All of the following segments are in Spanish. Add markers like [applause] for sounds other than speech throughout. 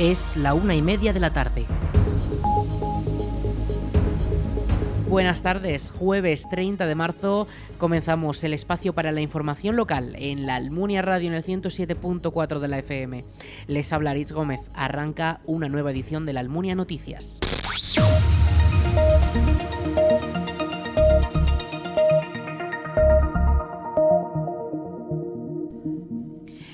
Es la una y media de la tarde. Buenas tardes, jueves 30 de marzo comenzamos el espacio para la información local en la Almunia Radio en el 107.4 de la FM. Les habla Aritz Gómez, arranca una nueva edición de la Almunia Noticias.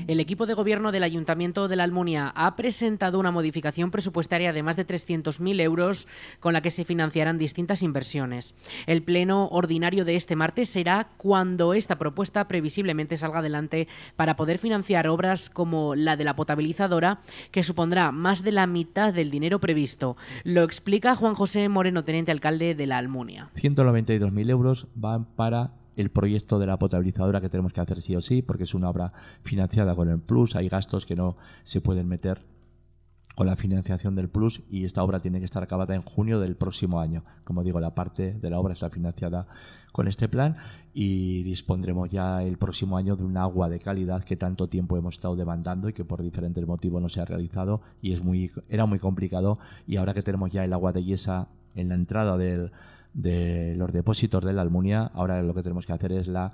El equipo de gobierno del Ayuntamiento de la Almunia ha presentado una modificación presupuestaria de más de 300.000 euros con la que se financiarán distintas inversiones. El pleno ordinario de este martes será cuando esta propuesta previsiblemente salga adelante para poder financiar obras como la de la potabilizadora, que supondrá más de la mitad del dinero previsto. Lo explica Juan José Moreno, teniente alcalde de la Almunia. 192.000 euros van para el proyecto de la potabilizadora que tenemos que hacer sí o sí, porque es una obra financiada con el Plus, hay gastos que no se pueden meter con la financiación del Plus y esta obra tiene que estar acabada en junio del próximo año. Como digo, la parte de la obra está financiada con este plan y dispondremos ya el próximo año de un agua de calidad que tanto tiempo hemos estado demandando y que por diferentes motivos no se ha realizado y es muy era muy complicado y ahora que tenemos ya el agua de yesa en la entrada del de los depósitos de la Almunia, ahora lo que tenemos que hacer es la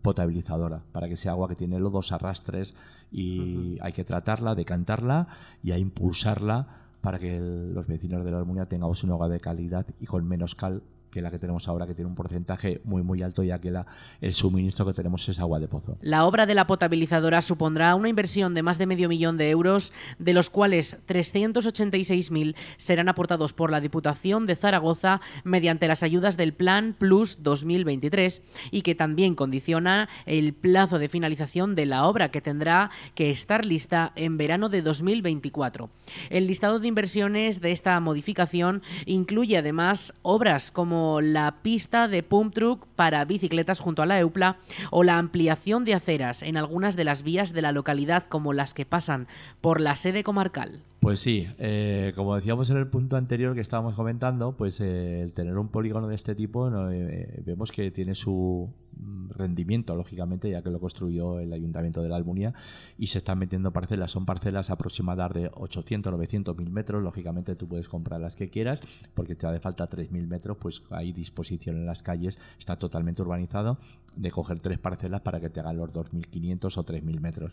potabilizadora, para que sea agua que tiene lodos, arrastres y hay que tratarla, decantarla y a impulsarla para que los vecinos de la Almunia tengamos un agua de calidad y con menos cal que la que tenemos ahora, que tiene un porcentaje muy muy alto, ya que el suministro que tenemos es agua de pozo. La obra de la potabilizadora supondrá una inversión de más de medio millón de euros, de los cuales 386.000 serán aportados por la Diputación de Zaragoza mediante las ayudas del Plan Plus 2023 y que también condiciona el plazo de finalización de la obra, que tendrá que estar lista en verano de 2024. El listado de inversiones de esta modificación incluye además obras como la pista de pump truck para bicicletas junto a la EUPLA o la ampliación de aceras en algunas de las vías de la localidad como las que pasan por la sede comarcal. Pues sí, eh, como decíamos en el punto anterior que estábamos comentando, pues eh, el tener un polígono de este tipo eh, vemos que tiene su mm, rendimiento, lógicamente, ya que lo construyó el Ayuntamiento de la Almunia y se están metiendo parcelas. Son parcelas aproximadas de 800, 900, 1000 metros. Lógicamente tú puedes comprar las que quieras porque te hace falta 3000 metros, pues hay disposición en las calles, está totalmente urbanizado, de coger tres parcelas para que te hagan los 2500 o 3000 metros.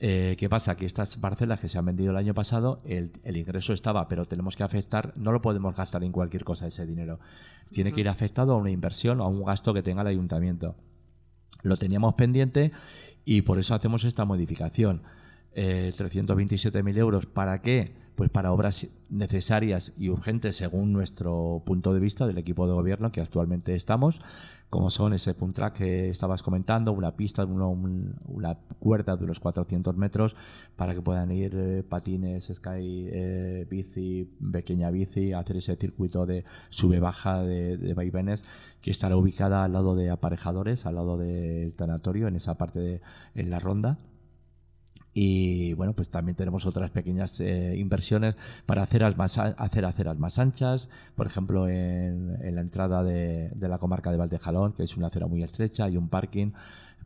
Eh, ¿Qué pasa? Que estas parcelas que se han vendido el año pasado, el, ingreso estaba, pero tenemos que afectar, no lo podemos gastar en cualquier cosa ese dinero. Tiene que ir afectado a una inversión o a un gasto que tenga el ayuntamiento. Lo teníamos pendiente y por eso hacemos esta modificación. Eh, 327.000 euros, ¿para qué? Pues para obras necesarias y urgentes según nuestro punto de vista del equipo de gobierno que actualmente estamos como son ese punt track que estabas comentando, una pista, una cuerda de unos 400 metros para que puedan ir eh, patines, sky, eh, bici, pequeña bici, hacer ese circuito de sube-baja de, de vaivenes que estará ubicada al lado de aparejadores, al lado del tanatorio, en esa parte de en la ronda y bueno, pues también tenemos otras pequeñas eh, inversiones para hacer, más, hacer aceras más anchas, por ejemplo en, la entrada de, la comarca de Valdejalón, que es una acera muy estrecha, hay un parking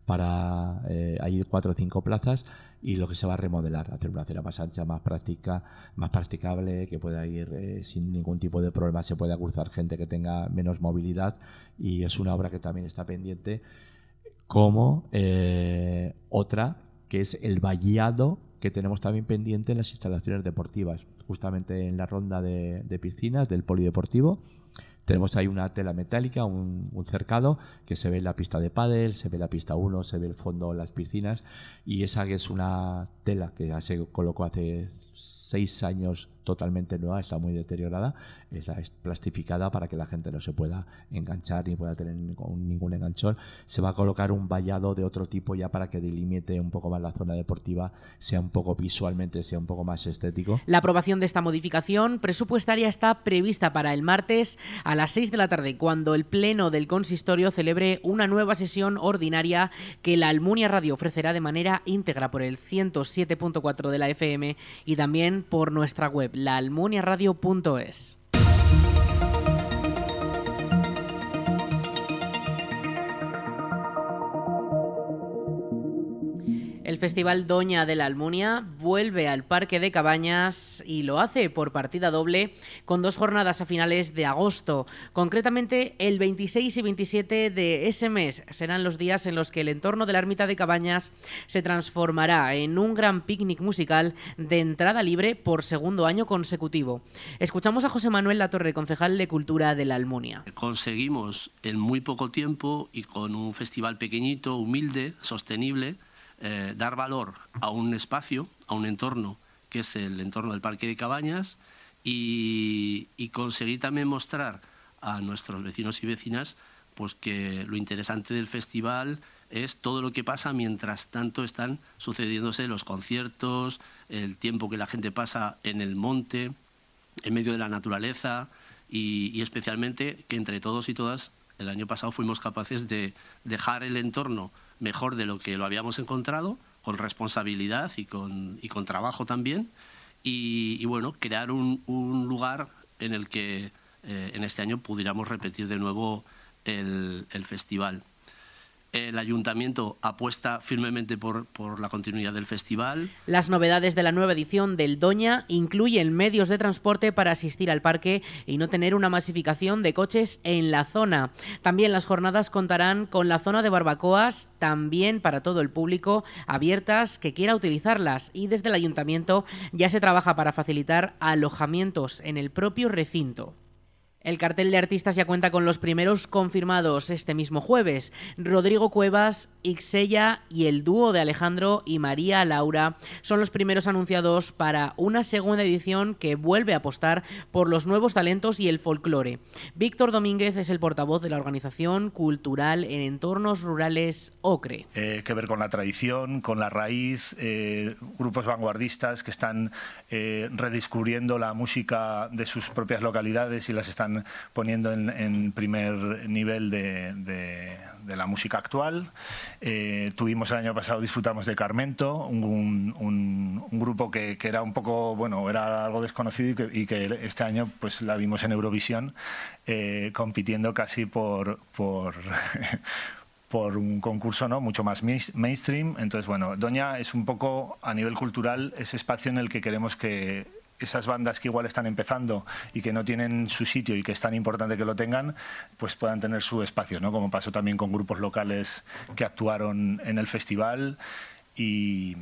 para eh, hay cuatro o cinco plazas y lo que se va a remodelar, hacer una acera más ancha, más práctica, más practicable, que pueda ir eh, sin ningún tipo de problema, se pueda cruzar gente que tenga menos movilidad y es una obra que también está pendiente como otra que es el vallado que tenemos también pendiente en las instalaciones deportivas, justamente en la ronda de, piscinas del polideportivo. Tenemos ahí una tela metálica, un, cercado, que se ve en la pista de pádel, se ve la pista 1, se ve el fondo las piscinas, y esa es una tela que ya se colocó hace seis años totalmente nueva, está muy deteriorada, es plastificada para que la gente no se pueda enganchar ni pueda tener ningún enganchón. Se va a colocar un vallado de otro tipo ya para que delimite un poco más la zona deportiva, sea un poco visualmente, sea un poco más estético. La aprobación de esta modificación presupuestaria está prevista para el martes a las 6 de la tarde, cuando el Pleno del Consistorio celebre una nueva sesión ordinaria que la Almunia Radio ofrecerá de manera íntegra por el 107.4 de la FM y también por nuestra web laalmuniaradio.es. El Festival Doña de la Almunia vuelve al Parque de Cabañas y lo hace por partida doble con dos jornadas a finales de agosto. Concretamente, el 26 y 27 de ese mes serán los días en los que el entorno de la ermita de Cabañas se transformará en un gran picnic musical de entrada libre por segundo año consecutivo. Escuchamos a José Manuel Latorre, concejal de Cultura de la Almunia. Conseguimos en muy poco tiempo y con un festival pequeñito, humilde, sostenible, eh, dar valor a un espacio, a un entorno, que es el entorno del Parque de Cabañas, y, conseguir también mostrar a nuestros vecinos y vecinas pues que lo interesante del festival es todo lo que pasa mientras tanto están sucediéndose los conciertos, el tiempo que la gente pasa en el monte, en medio de la naturaleza y, y especialmente que entre todos y todas el año pasado fuimos capaces de dejar el entorno mejor de lo que lo habíamos encontrado, con responsabilidad y con, y con trabajo también, y, bueno, crear un, un, lugar en el que eh, en este año pudiéramos repetir de nuevo el, el festival el ayuntamiento apuesta firmemente por, por, la continuidad del festival. Las novedades de la nueva edición del Doña incluyen medios de transporte para asistir al parque y no tener una masificación de coches en la zona. También las jornadas contarán con la zona de barbacoas, también para todo el público, abiertas que quiera utilizarlas y desde el ayuntamiento ya se trabaja para facilitar alojamientos en el propio recinto. El cartel de artistas ya cuenta con los primeros confirmados este mismo jueves. Rodrigo Cuevas, Ixella y el dúo de Alejandro y María Laura son los primeros anunciados para una segunda edición que vuelve a apostar por los nuevos talentos y el folclore. Víctor Domínguez es el portavoz de la organización cultural en entornos rurales OCRE. Eh, que ver con la tradición, con la raíz, eh, grupos vanguardistas que están eh, redescubriendo la música de sus propias localidades y las están poniendo en, primer nivel de, la música actual. Eh, tuvimos el año pasado, disfrutamos de Carmento, un, grupo que, era un poco, bueno, era algo desconocido y que, este año pues la vimos en Eurovisión eh, compitiendo casi por... por [laughs] por un concurso ¿no? mucho más mainstream. Entonces, bueno, Doña es un poco, a nivel cultural, ese espacio en el que queremos que esas bandas que igual están empezando y que no tienen su sitio y que es tan importante que lo tengan, pues puedan tener su espacio, ¿no? Como pasó también con grupos locales que actuaron en el festival y,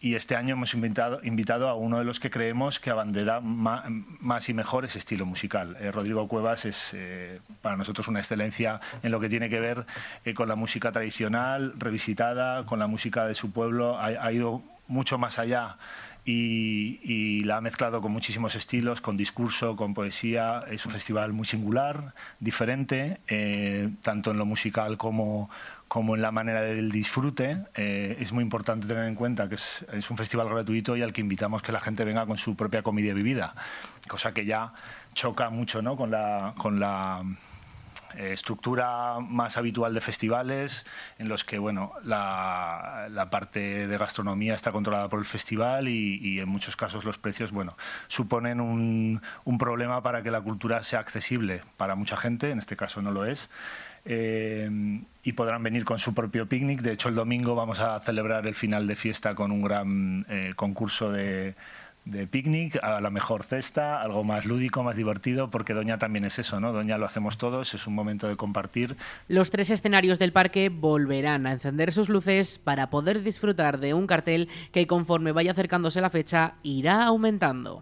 este año hemos invitado, invitado, a uno de los que creemos que abandera más, y mejor ese estilo musical. Eh, Rodrigo Cuevas es eh, para nosotros una excelencia en lo que tiene que ver eh, con la música tradicional, revisitada, con la música de su pueblo. ha ido mucho más allá y, la ha mezclado con muchísimos estilos, con discurso, con poesía. Es un festival muy singular, diferente, eh, tanto en lo musical como, como en la manera del disfrute. Eh, es muy importante tener en cuenta que es, un festival gratuito y al que invitamos que la gente venga con su propia comida vivida, cosa que ya choca mucho ¿no? con la... Con la eh, estructura más habitual de festivales en los que bueno la, parte de gastronomía está controlada por el festival y, en muchos casos los precios bueno suponen un, problema para que la cultura sea accesible para mucha gente en este caso no lo es eh, y podrán venir con su propio picnic. De hecho el domingo vamos a celebrar el final de fiesta con un gran eh, concurso de de picnic, a la mejor cesta, algo más lúdico, más divertido, porque Doña también es eso, ¿no? Doña lo hacemos todos, es un momento de compartir. Los tres escenarios del parque volverán a encender sus luces para poder disfrutar de un cartel que conforme vaya acercándose la fecha irá aumentando.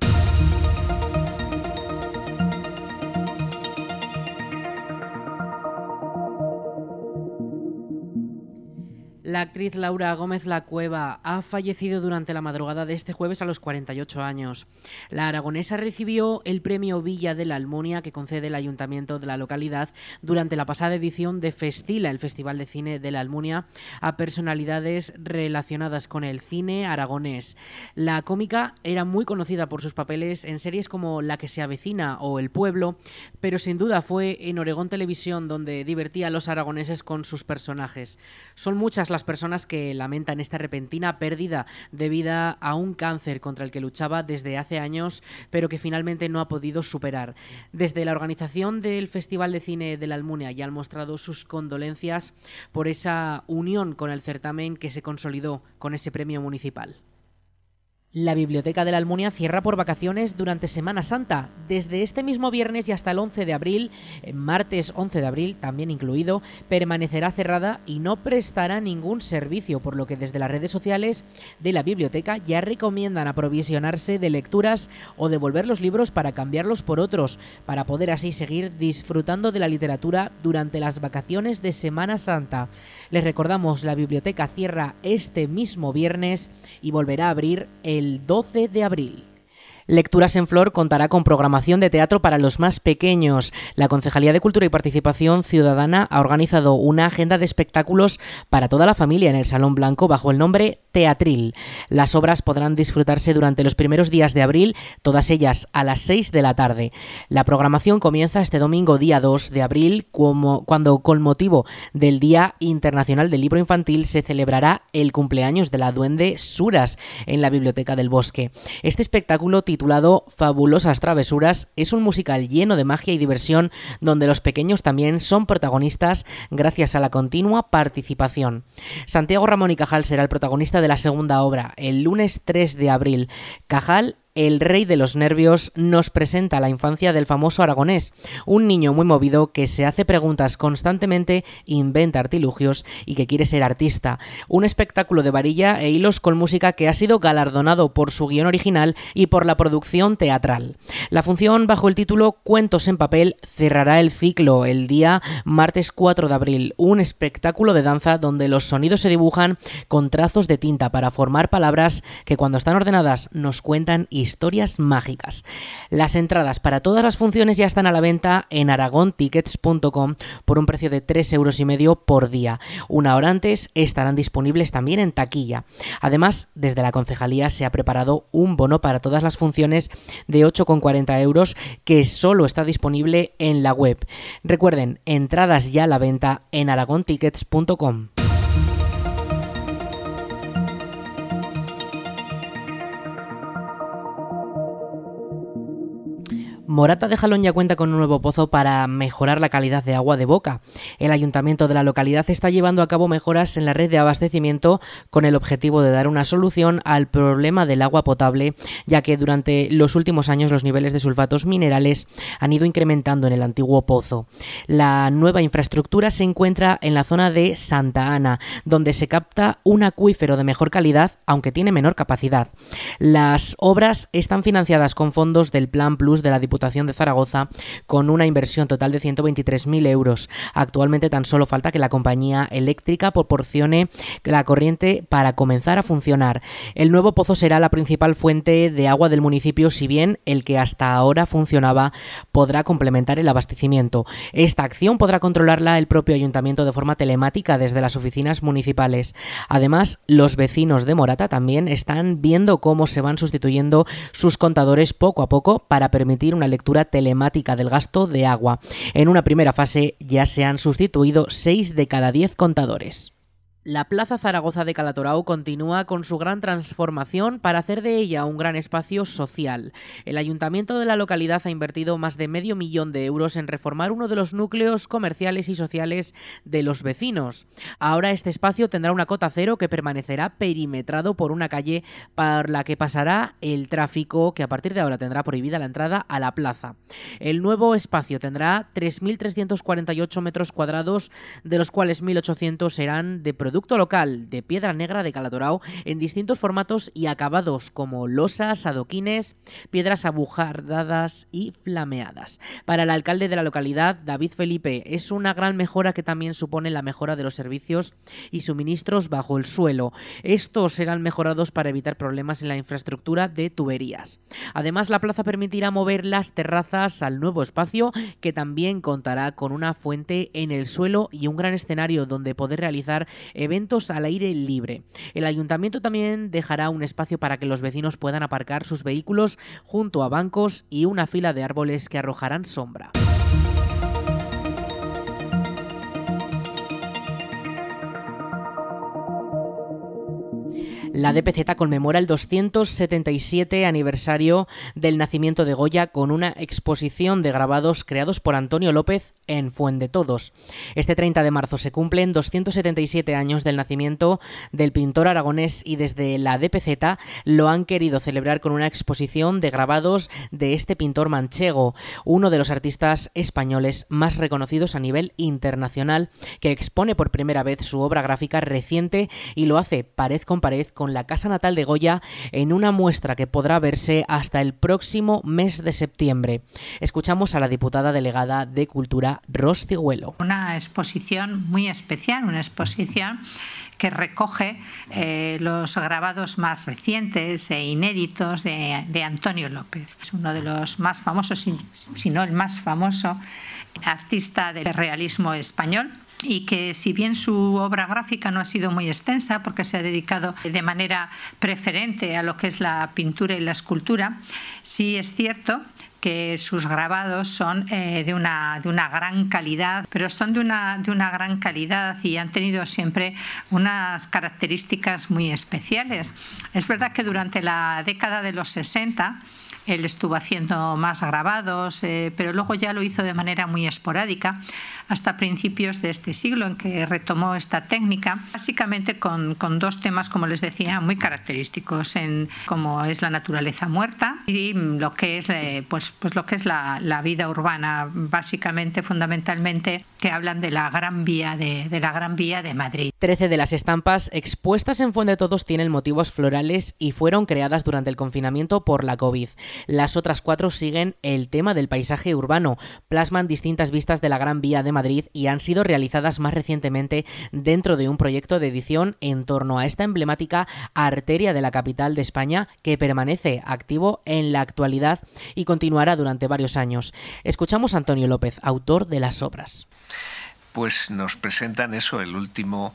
La actriz Laura Gómez La Cueva ha fallecido durante la madrugada de este jueves a los 48 años. La aragonesa recibió el premio Villa de la Almunia que concede el ayuntamiento de la localidad durante la pasada edición de Festila, el Festival de Cine de la Almunia, a personalidades relacionadas con el cine aragonés. La cómica era muy conocida por sus papeles en series como La que se avecina o El pueblo, pero sin duda fue en Oregón Televisión donde divertía a los aragoneses con sus personajes. Son muchas todas las personas que lamentan esta repentina pérdida debido a un cáncer contra el que luchaba desde hace años, pero que finalmente no ha podido superar. Desde la organización del Festival de Cine de la Almunia ya han mostrado sus condolencias por esa unión con el certamen que se consolidó con ese premio municipal. La Biblioteca de la Almunia cierra por vacaciones durante Semana Santa. Desde este mismo viernes y hasta el 11 de abril, martes 11 de abril también incluido, permanecerá cerrada y no prestará ningún servicio, por lo que desde las redes sociales de la biblioteca ya recomiendan aprovisionarse de lecturas o devolver los libros para cambiarlos por otros, para poder así seguir disfrutando de la literatura durante las vacaciones de Semana Santa. Les recordamos, la biblioteca cierra este mismo viernes y volverá a abrir el 12 de abril. Lecturas en Flor contará con programación de teatro para los más pequeños. La Concejalía de Cultura y Participación Ciudadana ha organizado una agenda de espectáculos para toda la familia en el Salón Blanco bajo el nombre Teatril. Las obras podrán disfrutarse durante los primeros días de abril, todas ellas a las 6 de la tarde. La programación comienza este domingo día 2 de abril, como, cuando con motivo del Día Internacional del Libro Infantil se celebrará el cumpleaños de la duende Suras en la Biblioteca del Bosque. Este espectáculo titulado Fabulosas Travesuras es un musical lleno de magia y diversión donde los pequeños también son protagonistas gracias a la continua participación. Santiago Ramón y Cajal será el protagonista de la segunda obra, el lunes 3 de abril. Cajal el rey de los nervios nos presenta la infancia del famoso aragonés, un niño muy movido que se hace preguntas constantemente, inventa artilugios y que quiere ser artista. Un espectáculo de varilla e hilos con música que ha sido galardonado por su guion original y por la producción teatral. La función bajo el título Cuentos en papel cerrará el ciclo el día martes 4 de abril, un espectáculo de danza donde los sonidos se dibujan con trazos de tinta para formar palabras que cuando están ordenadas nos cuentan y historias mágicas. Las entradas para todas las funciones ya están a la venta en aragontickets.com por un precio de 3 euros y medio por día. Una hora antes estarán disponibles también en taquilla. Además, desde la concejalía se ha preparado un bono para todas las funciones de 8,40 euros que solo está disponible en la web. Recuerden, entradas ya a la venta en aragontickets.com. Morata de Jalón ya cuenta con un nuevo pozo para mejorar la calidad de agua de boca. El ayuntamiento de la localidad está llevando a cabo mejoras en la red de abastecimiento con el objetivo de dar una solución al problema del agua potable, ya que durante los últimos años los niveles de sulfatos minerales han ido incrementando en el antiguo pozo. La nueva infraestructura se encuentra en la zona de Santa Ana, donde se capta un acuífero de mejor calidad, aunque tiene menor capacidad. Las obras están financiadas con fondos del Plan Plus de la Diputación de Zaragoza con una inversión total de 123.000 euros. Actualmente tan solo falta que la compañía eléctrica proporcione la corriente para comenzar a funcionar. El nuevo pozo será la principal fuente de agua del municipio, si bien el que hasta ahora funcionaba podrá complementar el abastecimiento. Esta acción podrá controlarla el propio ayuntamiento de forma telemática desde las oficinas municipales. Además, los vecinos de Morata también están viendo cómo se van sustituyendo sus contadores poco a poco para permitir una lectura telemática del gasto de agua. En una primera fase ya se han sustituido 6 de cada 10 contadores. La Plaza Zaragoza de Calatorao continúa con su gran transformación para hacer de ella un gran espacio social. El ayuntamiento de la localidad ha invertido más de medio millón de euros en reformar uno de los núcleos comerciales y sociales de los vecinos. Ahora este espacio tendrá una cota cero que permanecerá perimetrado por una calle por la que pasará el tráfico que a partir de ahora tendrá prohibida la entrada a la plaza. El nuevo espacio tendrá 3.348 metros cuadrados, de los cuales 1.800 serán de producto local de piedra negra de Calatorao en distintos formatos y acabados como losas, adoquines, piedras abujardadas y flameadas. Para el alcalde de la localidad, David Felipe, es una gran mejora que también supone la mejora de los servicios y suministros bajo el suelo. Estos serán mejorados para evitar problemas en la infraestructura de tuberías. Además, la plaza permitirá mover las terrazas al nuevo espacio que también contará con una fuente en el suelo y un gran escenario donde poder realizar eventos al aire libre. El ayuntamiento también dejará un espacio para que los vecinos puedan aparcar sus vehículos junto a bancos y una fila de árboles que arrojarán sombra. La DPZ conmemora el 277 aniversario del nacimiento de Goya con una exposición de grabados creados por Antonio López en Fuende Todos. Este 30 de marzo se cumplen 277 años del nacimiento del pintor aragonés y desde la DPZ lo han querido celebrar con una exposición de grabados de este pintor manchego, uno de los artistas españoles más reconocidos a nivel internacional, que expone por primera vez su obra gráfica reciente y lo hace pared con pared con la casa natal de Goya en una muestra que podrá verse hasta el próximo mes de septiembre. Escuchamos a la diputada delegada de Cultura, Ros Una exposición muy especial, una exposición que recoge eh, los grabados más recientes e inéditos de, de, Antonio López. Es uno de los más famosos, si no el más famoso, artista del realismo español y que si bien su obra gráfica no ha sido muy extensa porque se ha dedicado de manera preferente a lo que es la pintura y la escultura, sí es cierto que sus grabados son eh, de, una, de una gran calidad, pero son de una, de una gran calidad y han tenido siempre unas características muy especiales. Es verdad que durante la década de los 60, él estuvo haciendo más grabados, eh, pero luego ya lo hizo de manera muy esporádica hasta principios de este siglo en que retomó esta técnica, básicamente con, con dos temas, como les decía, muy característicos, en, como es la naturaleza muerta y lo que es, eh, pues, pues lo que es la, la, vida urbana, básicamente, fundamentalmente, que hablan de la Gran Vía de, de la Gran Vía de Madrid. Trece de las estampas expuestas en Fuente Todos tienen motivos florales y fueron creadas durante el confinamiento por la COVID. Las otras cuatro siguen el tema del paisaje urbano, plasman distintas vistas de la Gran Vía de Madrid y han sido realizadas más recientemente dentro de un proyecto de edición en torno a esta emblemática arteria de la capital de España que permanece activo en la actualidad y continuará durante varios años. Escuchamos a Antonio López, autor de las obras. Pues nos presentan eso, el último,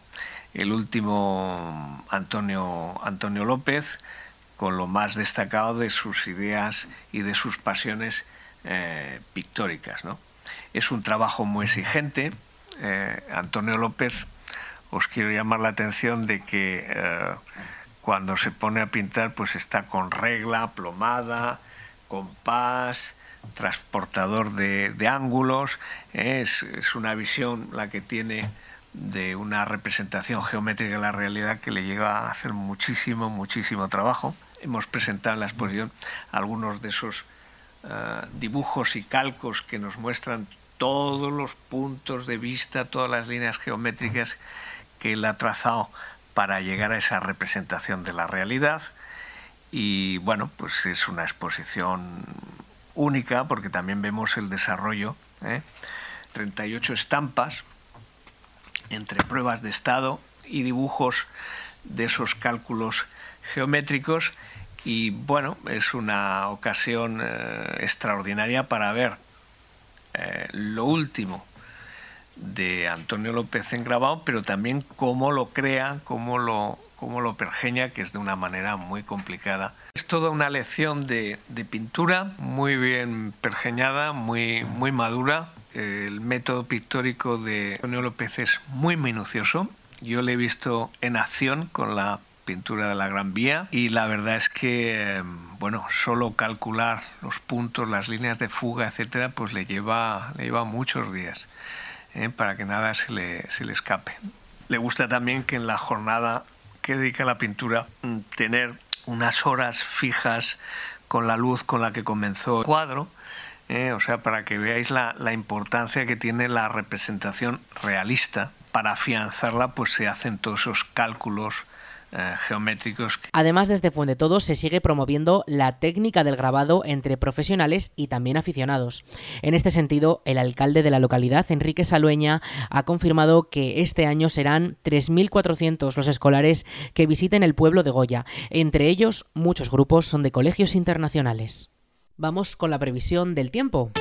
el último Antonio, Antonio López, con lo más destacado de sus ideas y de sus pasiones eh, pictóricas. ¿no? Es un trabajo muy exigente. Eh, Antonio López, os quiero llamar la atención de que eh, cuando se pone a pintar, pues está con regla, plomada, compás, transportador de, ángulos. Es, una visión la que tiene de una representación geométrica de la realidad que le lleva a hacer muchísimo, muchísimo trabajo hemos presentado en la exposición algunos de esos eh, dibujos y calcos que nos muestran todos los puntos de vista, todas las líneas geométricas que él ha trazado para llegar a esa representación de la realidad. Y bueno, pues es una exposición única porque también vemos el desarrollo. 38 ¿eh? estampas entre pruebas de estado y dibujos de esos cálculos geométricos y bueno, es una ocasión eh, extraordinaria para ver eh, lo último de Antonio López en grabado, pero también cómo lo crea, cómo lo, cómo lo pergeña, que es de una manera muy complicada. Es toda una lección de, de pintura muy bien pergeñada, muy, muy madura. El método pictórico de Antonio López es muy minucioso. Yo le he visto en acción con la pintura de la Gran Vía y la verdad es que bueno solo calcular los puntos las líneas de fuga etcétera pues le lleva le lleva muchos días ¿eh? para que nada se le, se le escape le gusta también que en la jornada que dedica a la pintura mm, tener unas horas fijas con la luz con la que comenzó el cuadro ¿eh? o sea para que veáis la, la importancia que tiene la representación realista para afianzarla pues se hacen todos esos cálculos geométricos. Además, desde Fuente Todos se sigue promoviendo la técnica del grabado entre profesionales y también aficionados. En este sentido, el alcalde de la localidad, Enrique Salueña, ha confirmado que este año serán 3.400 los escolares que visiten el pueblo de Goya. Entre ellos, muchos grupos son de colegios internacionales. Vamos con la previsión del tiempo.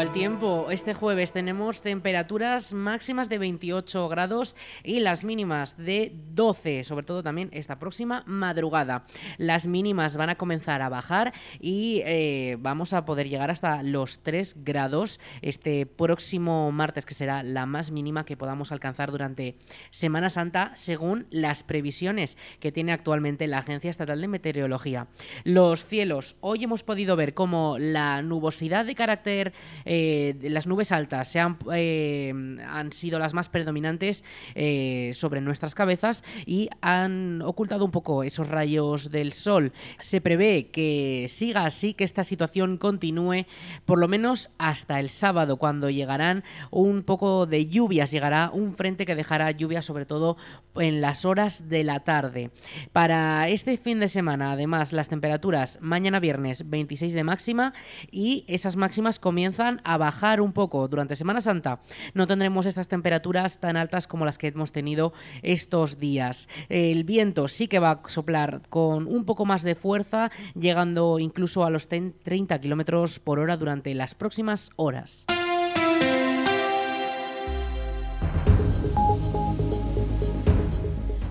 Al tiempo, este jueves tenemos temperaturas máximas de 28 grados y las mínimas de 12, sobre todo también esta próxima madrugada. Las mínimas van a comenzar a bajar y eh, vamos a poder llegar hasta los 3 grados este próximo martes, que será la más mínima que podamos alcanzar durante Semana Santa, según las previsiones que tiene actualmente la Agencia Estatal de Meteorología. Los cielos, hoy hemos podido ver cómo la nubosidad de carácter eh, las nubes altas se han, eh, han, sido las más predominantes eh, sobre nuestras cabezas y han ocultado un poco esos rayos del sol. Se prevé que siga así, que esta situación continúe por lo menos hasta el sábado, cuando llegarán un poco de lluvias, llegará un frente que dejará lluvias sobre todo en las horas de la tarde. Para este fin de semana, además, las temperaturas mañana viernes 26 de máxima y esas máximas comienzan a bajar un poco durante Semana Santa. No tendremos estas temperaturas tan altas como las que hemos tenido estos días. El viento sí que va a soplar con un poco más de fuerza, llegando incluso a los 30 kilómetros por hora durante las próximas horas.